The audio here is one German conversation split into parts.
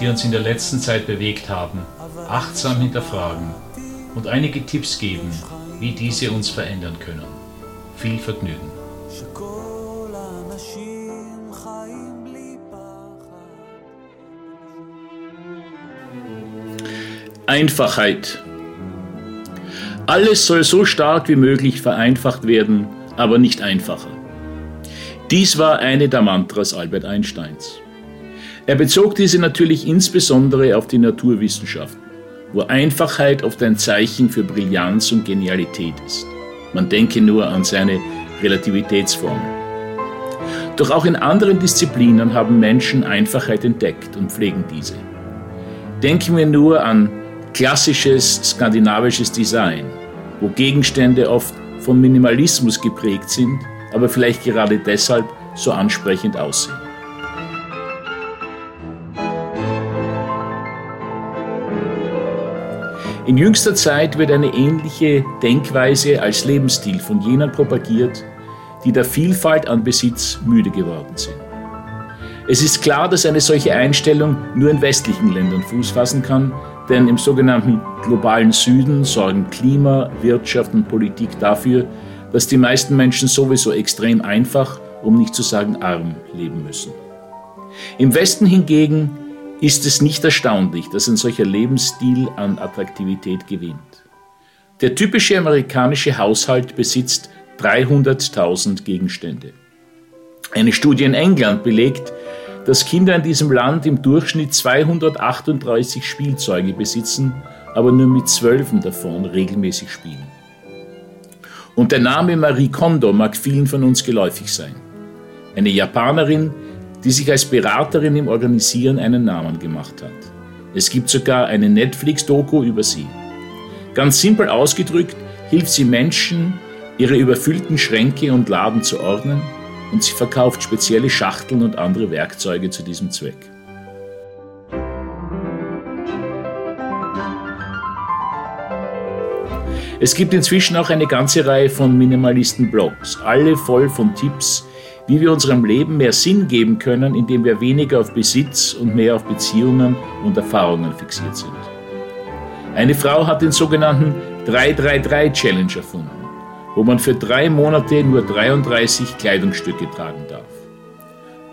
die uns in der letzten Zeit bewegt haben, achtsam hinterfragen und einige Tipps geben, wie diese uns verändern können. Viel Vergnügen. Einfachheit. Alles soll so stark wie möglich vereinfacht werden, aber nicht einfacher. Dies war eine der Mantras Albert Einsteins. Er bezog diese natürlich insbesondere auf die Naturwissenschaften, wo Einfachheit oft ein Zeichen für Brillanz und Genialität ist. Man denke nur an seine Relativitätsformel. Doch auch in anderen Disziplinen haben Menschen Einfachheit entdeckt und pflegen diese. Denken wir nur an klassisches skandinavisches Design, wo Gegenstände oft vom Minimalismus geprägt sind, aber vielleicht gerade deshalb so ansprechend aussehen. In jüngster Zeit wird eine ähnliche Denkweise als Lebensstil von jenen propagiert, die der Vielfalt an Besitz müde geworden sind. Es ist klar, dass eine solche Einstellung nur in westlichen Ländern Fuß fassen kann, denn im sogenannten globalen Süden sorgen Klima, Wirtschaft und Politik dafür, dass die meisten Menschen sowieso extrem einfach, um nicht zu sagen arm, leben müssen. Im Westen hingegen ist es nicht erstaunlich, dass ein solcher Lebensstil an Attraktivität gewinnt. Der typische amerikanische Haushalt besitzt 300.000 Gegenstände. Eine Studie in England belegt, dass Kinder in diesem Land im Durchschnitt 238 Spielzeuge besitzen, aber nur mit zwölfen davon regelmäßig spielen. Und der Name Marie Kondo mag vielen von uns geläufig sein. Eine Japanerin, die sich als Beraterin im Organisieren einen Namen gemacht hat. Es gibt sogar eine Netflix-Doku über sie. Ganz simpel ausgedrückt hilft sie Menschen, ihre überfüllten Schränke und Laden zu ordnen und sie verkauft spezielle Schachteln und andere Werkzeuge zu diesem Zweck. Es gibt inzwischen auch eine ganze Reihe von Minimalisten-Blogs, alle voll von Tipps, wie wir unserem Leben mehr Sinn geben können, indem wir weniger auf Besitz und mehr auf Beziehungen und Erfahrungen fixiert sind. Eine Frau hat den sogenannten 333 Challenge erfunden, wo man für drei Monate nur 33 Kleidungsstücke tragen darf.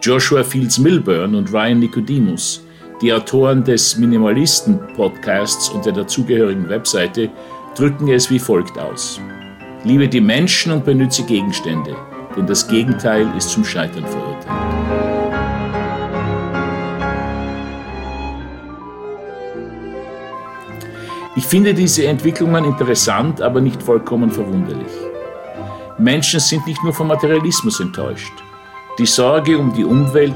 Joshua Fields Milburn und Ryan Nicodemus, die Autoren des Minimalisten-Podcasts und der dazugehörigen Webseite, drücken es wie folgt aus. Liebe die Menschen und benütze Gegenstände denn das Gegenteil ist zum Scheitern verurteilt. Ich finde diese Entwicklungen interessant, aber nicht vollkommen verwunderlich. Menschen sind nicht nur vom Materialismus enttäuscht. Die Sorge um die Umwelt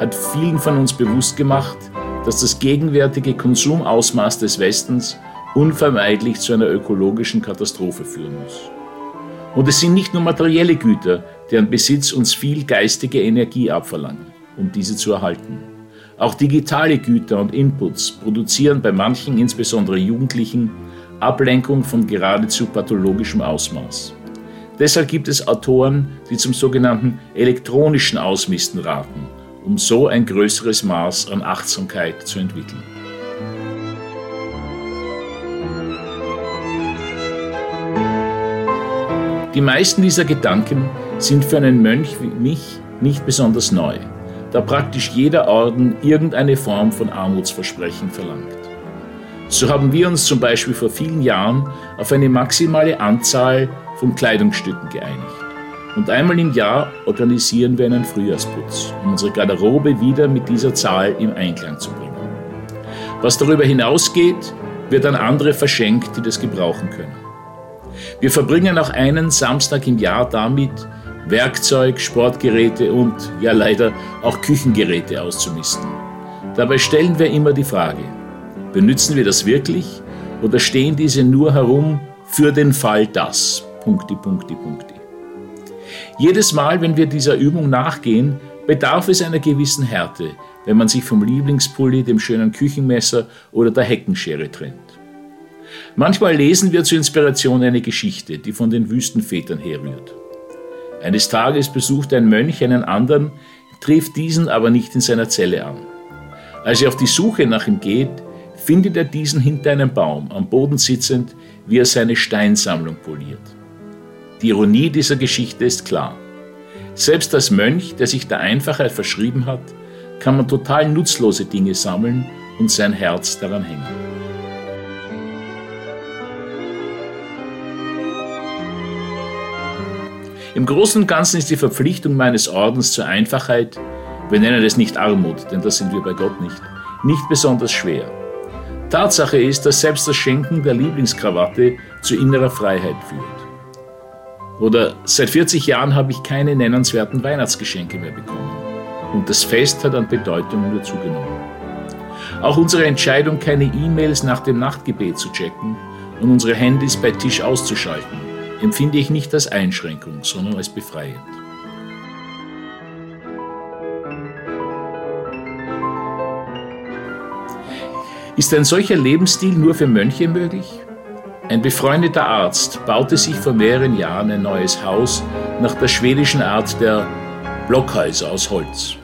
hat vielen von uns bewusst gemacht, dass das gegenwärtige Konsumausmaß des Westens unvermeidlich zu einer ökologischen Katastrophe führen muss. Und es sind nicht nur materielle Güter, deren Besitz uns viel geistige Energie abverlangen, um diese zu erhalten. Auch digitale Güter und Inputs produzieren bei manchen, insbesondere Jugendlichen, Ablenkung von geradezu pathologischem Ausmaß. Deshalb gibt es Autoren, die zum sogenannten elektronischen Ausmisten raten, um so ein größeres Maß an Achtsamkeit zu entwickeln. Die meisten dieser Gedanken sind für einen Mönch wie mich nicht besonders neu, da praktisch jeder Orden irgendeine Form von Armutsversprechen verlangt. So haben wir uns zum Beispiel vor vielen Jahren auf eine maximale Anzahl von Kleidungsstücken geeinigt. Und einmal im Jahr organisieren wir einen Frühjahrsputz, um unsere Garderobe wieder mit dieser Zahl im Einklang zu bringen. Was darüber hinausgeht, wird an andere verschenkt, die das gebrauchen können. Wir verbringen auch einen Samstag im Jahr damit, Werkzeug, Sportgeräte und ja leider auch Küchengeräte auszumisten. Dabei stellen wir immer die Frage, Benützen wir das wirklich oder stehen diese nur herum für den Fall das? Punkti, Punkti, Punkti. Jedes Mal, wenn wir dieser Übung nachgehen, bedarf es einer gewissen Härte, wenn man sich vom Lieblingspulli, dem schönen Küchenmesser oder der Heckenschere trennt. Manchmal lesen wir zur Inspiration eine Geschichte, die von den Wüstenvätern herrührt. Eines Tages besucht ein Mönch einen anderen, trifft diesen aber nicht in seiner Zelle an. Als er auf die Suche nach ihm geht, findet er diesen hinter einem Baum, am Boden sitzend, wie er seine Steinsammlung poliert. Die Ironie dieser Geschichte ist klar. Selbst als Mönch, der sich der Einfachheit verschrieben hat, kann man total nutzlose Dinge sammeln und sein Herz daran hängen. Im Großen und Ganzen ist die Verpflichtung meines Ordens zur Einfachheit, wir nennen es nicht Armut, denn das sind wir bei Gott nicht, nicht besonders schwer. Tatsache ist, dass selbst das Schenken der Lieblingskrawatte zu innerer Freiheit führt. Oder seit 40 Jahren habe ich keine nennenswerten Weihnachtsgeschenke mehr bekommen. Und das Fest hat an Bedeutung nur zugenommen. Auch unsere Entscheidung, keine E-Mails nach dem Nachtgebet zu checken und unsere Handys bei Tisch auszuschalten, empfinde ich nicht als Einschränkung, sondern als befreiend. Ist ein solcher Lebensstil nur für Mönche möglich? Ein befreundeter Arzt baute sich vor mehreren Jahren ein neues Haus nach der schwedischen Art der Blockhäuser aus Holz.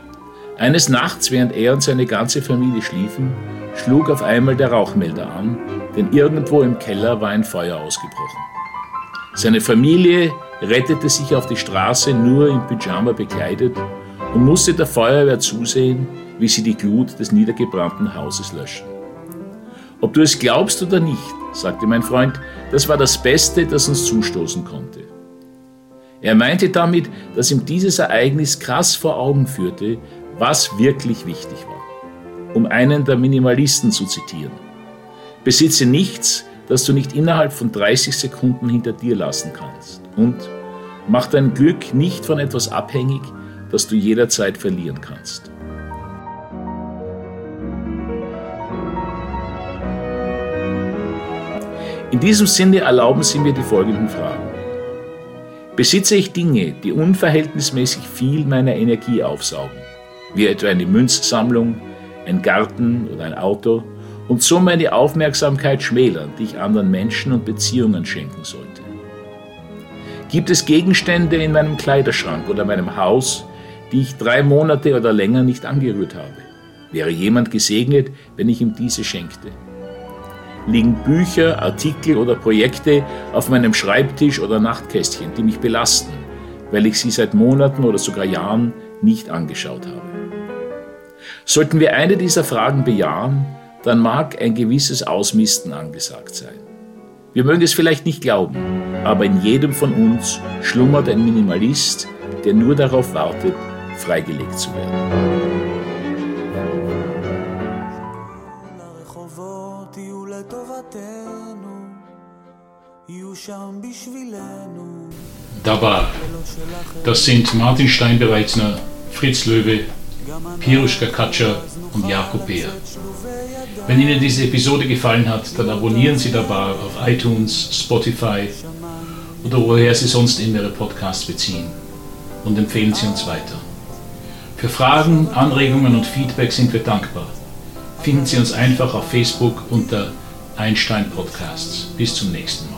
Eines Nachts, während er und seine ganze Familie schliefen, schlug auf einmal der Rauchmelder an, denn irgendwo im Keller war ein Feuer ausgebrochen. Seine Familie rettete sich auf die Straße nur im Pyjama bekleidet und musste der Feuerwehr zusehen, wie sie die Glut des niedergebrannten Hauses löschen. Ob du es glaubst oder nicht, sagte mein Freund, das war das Beste, das uns zustoßen konnte. Er meinte damit, dass ihm dieses Ereignis krass vor Augen führte, was wirklich wichtig war. Um einen der Minimalisten zu zitieren. Besitze nichts, das du nicht innerhalb von 30 Sekunden hinter dir lassen kannst. Und mach dein Glück nicht von etwas abhängig, das du jederzeit verlieren kannst. In diesem Sinne erlauben Sie mir die folgenden Fragen. Besitze ich Dinge, die unverhältnismäßig viel meiner Energie aufsaugen, wie etwa eine Münzsammlung, ein Garten oder ein Auto, und so meine Aufmerksamkeit schmälern, die ich anderen Menschen und Beziehungen schenken sollte? Gibt es Gegenstände in meinem Kleiderschrank oder meinem Haus, die ich drei Monate oder länger nicht angerührt habe? Wäre jemand gesegnet, wenn ich ihm diese schenkte? liegen Bücher, Artikel oder Projekte auf meinem Schreibtisch oder Nachtkästchen, die mich belasten, weil ich sie seit Monaten oder sogar Jahren nicht angeschaut habe. Sollten wir eine dieser Fragen bejahen, dann mag ein gewisses Ausmisten angesagt sein. Wir mögen es vielleicht nicht glauben, aber in jedem von uns schlummert ein Minimalist, der nur darauf wartet, freigelegt zu werden. Da war, das sind Martin Steinbereitsner, Fritz Löwe, Piruschka Katscher und Jakob Beer. Wenn Ihnen diese Episode gefallen hat, dann abonnieren Sie dabei auf iTunes, Spotify oder woher Sie sonst immer Ihre Podcasts beziehen und empfehlen Sie uns weiter. Für Fragen, Anregungen und Feedback sind wir dankbar. Finden Sie uns einfach auf Facebook unter Einstein Podcasts. Bis zum nächsten Mal.